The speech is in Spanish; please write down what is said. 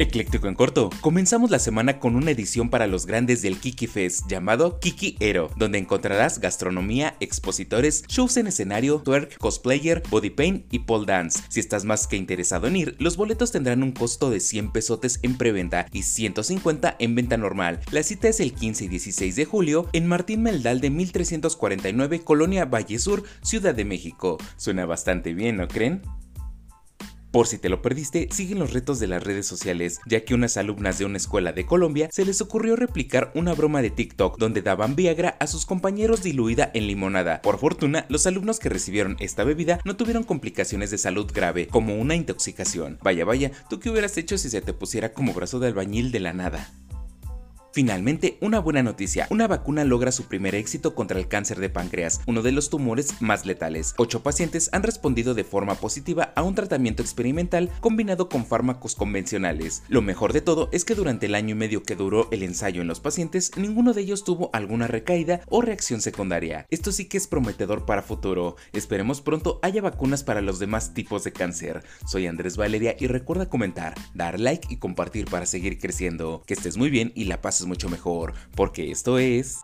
Ecléctico en corto, comenzamos la semana con una edición para los grandes del Kiki Fest llamado Kiki Ero, donde encontrarás gastronomía, expositores, shows en escenario, twerk, cosplayer, body paint y pole dance. Si estás más que interesado en ir, los boletos tendrán un costo de 100 pesotes en preventa y 150 en venta normal. La cita es el 15 y 16 de julio en Martín Meldal de 1349, Colonia Valle Sur, Ciudad de México. Suena bastante bien, ¿no creen? Por si te lo perdiste, siguen los retos de las redes sociales, ya que unas alumnas de una escuela de Colombia se les ocurrió replicar una broma de TikTok donde daban Viagra a sus compañeros diluida en limonada. Por fortuna, los alumnos que recibieron esta bebida no tuvieron complicaciones de salud grave, como una intoxicación. Vaya, vaya, ¿tú qué hubieras hecho si se te pusiera como brazo de albañil de la nada? Finalmente, una buena noticia, una vacuna logra su primer éxito contra el cáncer de páncreas, uno de los tumores más letales. Ocho pacientes han respondido de forma positiva a un tratamiento experimental combinado con fármacos convencionales. Lo mejor de todo es que durante el año y medio que duró el ensayo en los pacientes, ninguno de ellos tuvo alguna recaída o reacción secundaria. Esto sí que es prometedor para futuro. Esperemos pronto haya vacunas para los demás tipos de cáncer. Soy Andrés Valeria y recuerda comentar, dar like y compartir para seguir creciendo. Que estés muy bien y la pases mucho mejor, porque esto es...